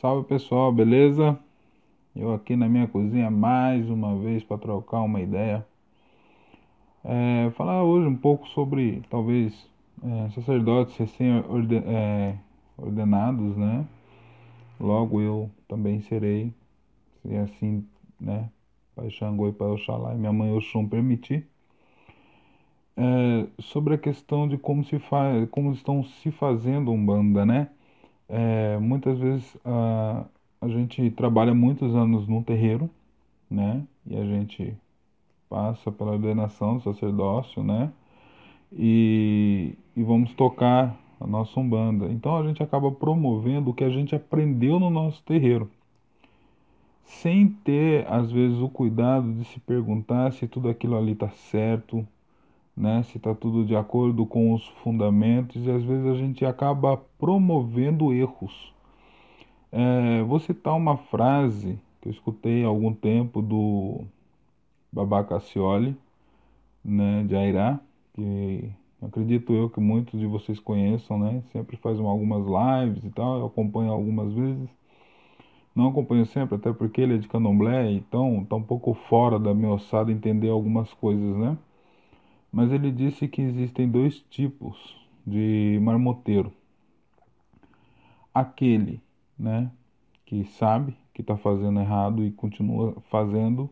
Salve pessoal, beleza? Eu aqui na minha cozinha mais uma vez para trocar uma ideia. É, falar hoje um pouco sobre talvez é, sacerdotes recém-ordenados, né? Logo eu também serei, se assim, né? Pai Xangô e Pai Oxalá e minha mãe Oxum permitir. É, sobre a questão de como se faz, como estão se fazendo umbanda, né? É, muitas vezes a, a gente trabalha muitos anos num terreiro, né? E a gente passa pela ordenação do sacerdócio, né? E, e vamos tocar a nossa umbanda. Então a gente acaba promovendo o que a gente aprendeu no nosso terreiro, sem ter às vezes o cuidado de se perguntar se tudo aquilo ali está certo, né? se está tudo de acordo com os fundamentos, e às vezes a gente acaba promovendo erros. É, vou citar uma frase que eu escutei há algum tempo do Babá Cassioli, né, de Airá, que acredito eu que muitos de vocês conheçam, né? Sempre faz algumas lives e tal, eu acompanho algumas vezes. Não acompanho sempre, até porque ele é de candomblé, então tá um pouco fora da minha ossada entender algumas coisas, né? Mas ele disse que existem dois tipos de marmoteiro. Aquele, né, que sabe que está fazendo errado e continua fazendo,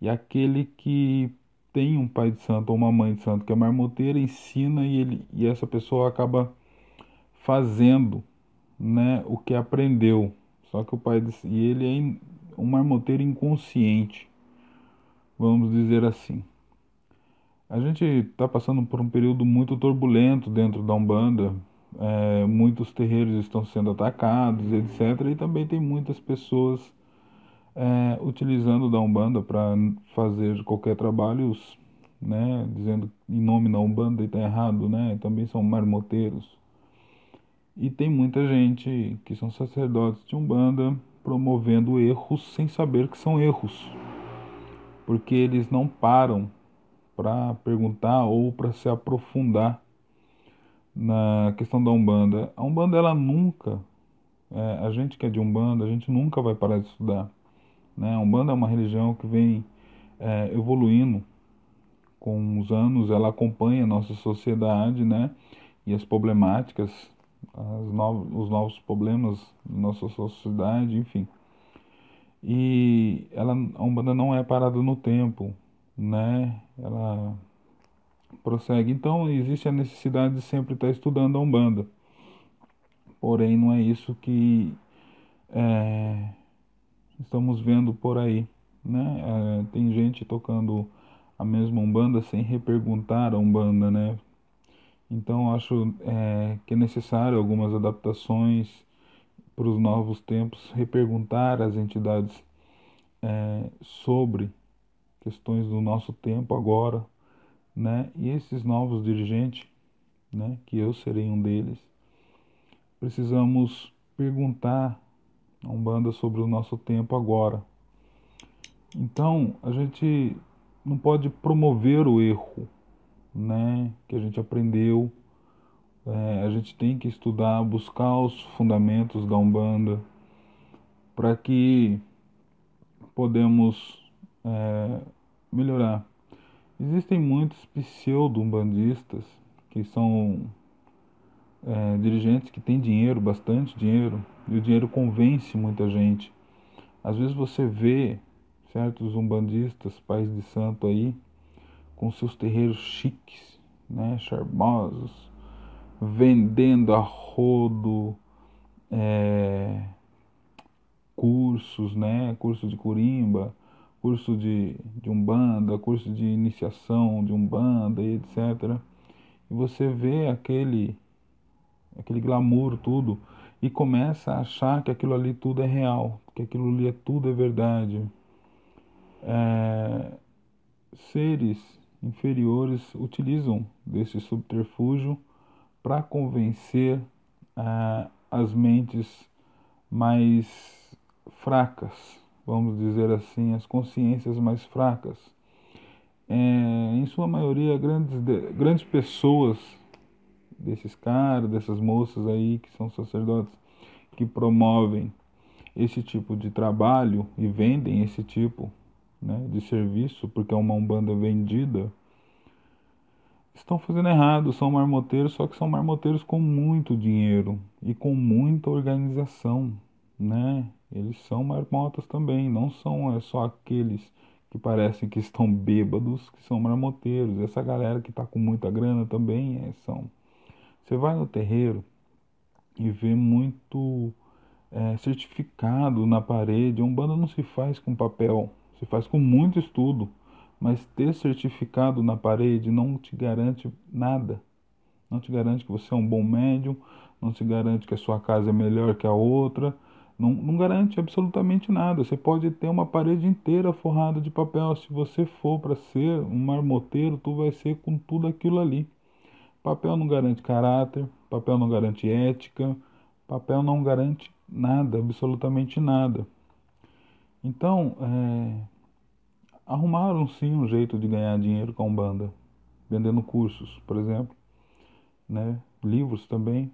e aquele que tem um pai de santo ou uma mãe de santo que é marmoteira, ensina e, ele, e essa pessoa acaba fazendo né, o que aprendeu. Só que o pai de, e ele é um marmoteiro inconsciente, vamos dizer assim. A gente está passando por um período muito turbulento dentro da Umbanda. É, muitos terreiros estão sendo atacados, etc. E também tem muitas pessoas é, utilizando da Umbanda para fazer qualquer trabalho, né, dizendo em nome da Umbanda e está errado, né? Também são marmoteiros. E tem muita gente que são sacerdotes de Umbanda promovendo erros sem saber que são erros, porque eles não param para perguntar ou para se aprofundar na questão da Umbanda. A Umbanda, ela nunca, é, a gente que é de Umbanda, a gente nunca vai parar de estudar. Né? A Umbanda é uma religião que vem é, evoluindo com os anos, ela acompanha a nossa sociedade né? e as problemáticas, as os novos problemas da nossa sociedade, enfim. E ela, a Umbanda não é parada no tempo, né? Ela prossegue. Então existe a necessidade de sempre estar estudando a Umbanda. Porém, não é isso que é, estamos vendo por aí. Né? É, tem gente tocando a mesma Umbanda sem reperguntar a Umbanda, né? Então acho é, que é necessário algumas adaptações para os novos tempos, reperguntar às entidades sobre questões do nosso tempo agora, né? E esses novos dirigentes, né, que eu serei um deles, precisamos perguntar a Umbanda sobre o nosso tempo agora. Então, a gente não pode promover o erro, né, que a gente aprendeu. É, a gente tem que estudar, buscar os fundamentos da Umbanda para que podemos é, melhorar. Existem muitos pseudo-umbandistas que são é, dirigentes que têm dinheiro, bastante dinheiro, e o dinheiro convence muita gente. Às vezes você vê certos umbandistas, pais de santo aí, com seus terreiros chiques, né, charmosos, vendendo a rodo é, cursos, né, curso de curimba, curso de, de umbanda, curso de iniciação de umbanda e etc. E você vê aquele aquele glamour tudo e começa a achar que aquilo ali tudo é real, que aquilo ali é tudo é verdade. É, seres inferiores utilizam desse subterfúgio para convencer é, as mentes mais fracas vamos dizer assim, as consciências mais fracas. É, em sua maioria, grandes, grandes pessoas desses caras, dessas moças aí que são sacerdotes, que promovem esse tipo de trabalho e vendem esse tipo né, de serviço, porque é uma umbanda vendida, estão fazendo errado, são marmoteiros, só que são marmoteiros com muito dinheiro e com muita organização, né? Eles são marmotas também, não são é só aqueles que parecem que estão bêbados que são marmoteiros. Essa galera que está com muita grana também é, são. Você vai no terreiro e vê muito é, certificado na parede. A Umbanda não se faz com papel, se faz com muito estudo. Mas ter certificado na parede não te garante nada. Não te garante que você é um bom médium, não te garante que a sua casa é melhor que a outra, não, não garante absolutamente nada. Você pode ter uma parede inteira forrada de papel. Se você for para ser um marmoteiro, tu vai ser com tudo aquilo ali. Papel não garante caráter, papel não garante ética, papel não garante nada, absolutamente nada. Então, é, arrumaram sim um jeito de ganhar dinheiro com a Umbanda, vendendo cursos, por exemplo, né? livros também,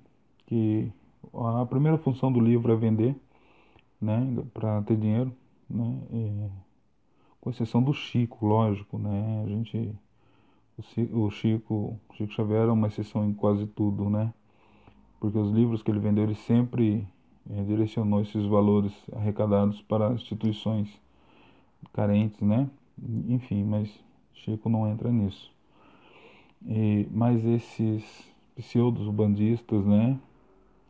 que a primeira função do livro é vender, né? para ter dinheiro, né? E, com exceção do Chico, lógico, né? A gente o Chico, Chico Xavier é uma exceção em quase tudo, né? Porque os livros que ele vendeu, ele sempre é, direcionou esses valores arrecadados para instituições carentes, né? Enfim, mas Chico não entra nisso. E, mas esses pseudos bandistas, né?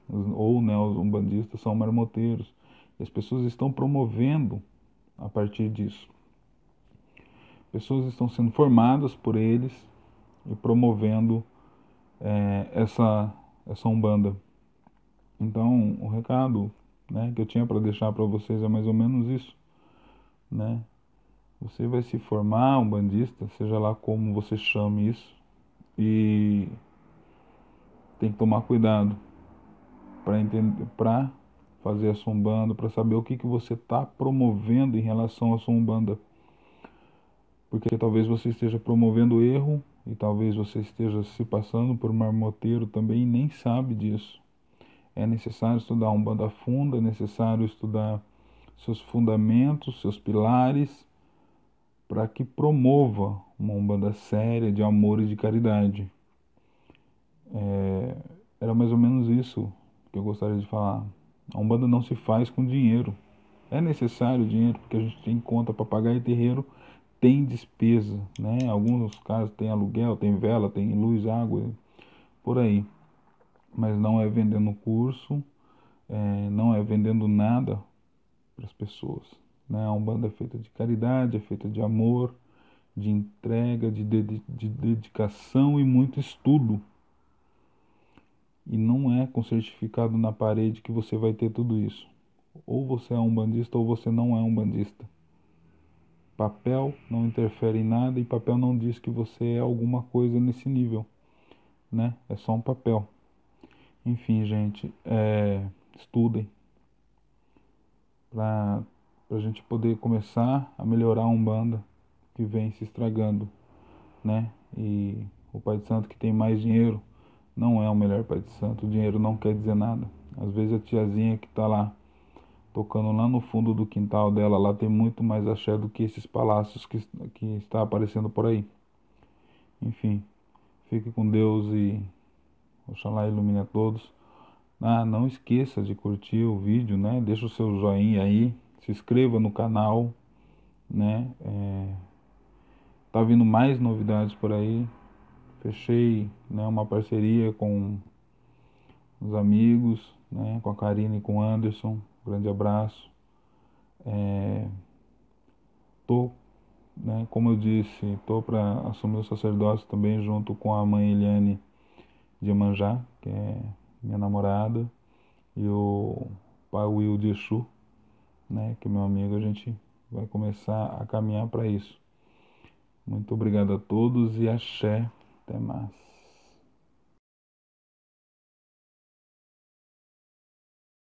Ou neo-umbandistas são marmoteiros. As pessoas estão promovendo a partir disso. Pessoas estão sendo formadas por eles e promovendo é, essa, essa Umbanda. Então, o recado né, que eu tinha para deixar para vocês é mais ou menos isso. Né? Você vai se formar um bandista, seja lá como você chame isso, e tem que tomar cuidado para entender, para fazer a sombanda, para saber o que, que você está promovendo em relação à sombanda. Porque talvez você esteja promovendo erro e talvez você esteja se passando por marmoteiro também e nem sabe disso. É necessário estudar um banda funda, é necessário estudar seus fundamentos, seus pilares, para que promova uma Umbanda séria de amor e de caridade. É, era mais ou menos isso que eu gostaria de falar. A Umbanda não se faz com dinheiro. É necessário dinheiro, porque a gente tem conta para pagar e terreiro tem despesa, né? Alguns casos tem aluguel, tem vela, tem luz, água, por aí. Mas não é vendendo curso, é, não é vendendo nada para as pessoas. Né? A Umbanda é feita de caridade, é feita de amor, de entrega, de, de, de dedicação e muito estudo. E não com certificado na parede que você vai ter tudo isso. Ou você é um bandista ou você não é um bandista. Papel não interfere em nada e papel não diz que você é alguma coisa nesse nível, né? É só um papel. Enfim, gente, é, estudem para a gente poder começar a melhorar a Umbanda que vem se estragando, né? E o Pai de Santo que tem mais dinheiro não é o melhor Pai de Santo. O dinheiro não quer dizer nada. Às vezes a tiazinha que está lá tocando lá no fundo do quintal dela, lá tem muito mais axé do que esses palácios que, que está aparecendo por aí. Enfim, fique com Deus e Oxalá ilumine a todos. Ah, não esqueça de curtir o vídeo, né? Deixa o seu joinha aí, se inscreva no canal, né? É, tá vindo mais novidades por aí. Fechei né, uma parceria com os amigos, né? Com a Karine e com o Anderson grande abraço. É, tô, né, como eu disse, tô para assumir o sacerdócio também junto com a mãe Eliane de Manjá, que é minha namorada, e o pai Will de Exu, né, que é meu amigo, a gente vai começar a caminhar para isso. Muito obrigado a todos e axé. Até mais.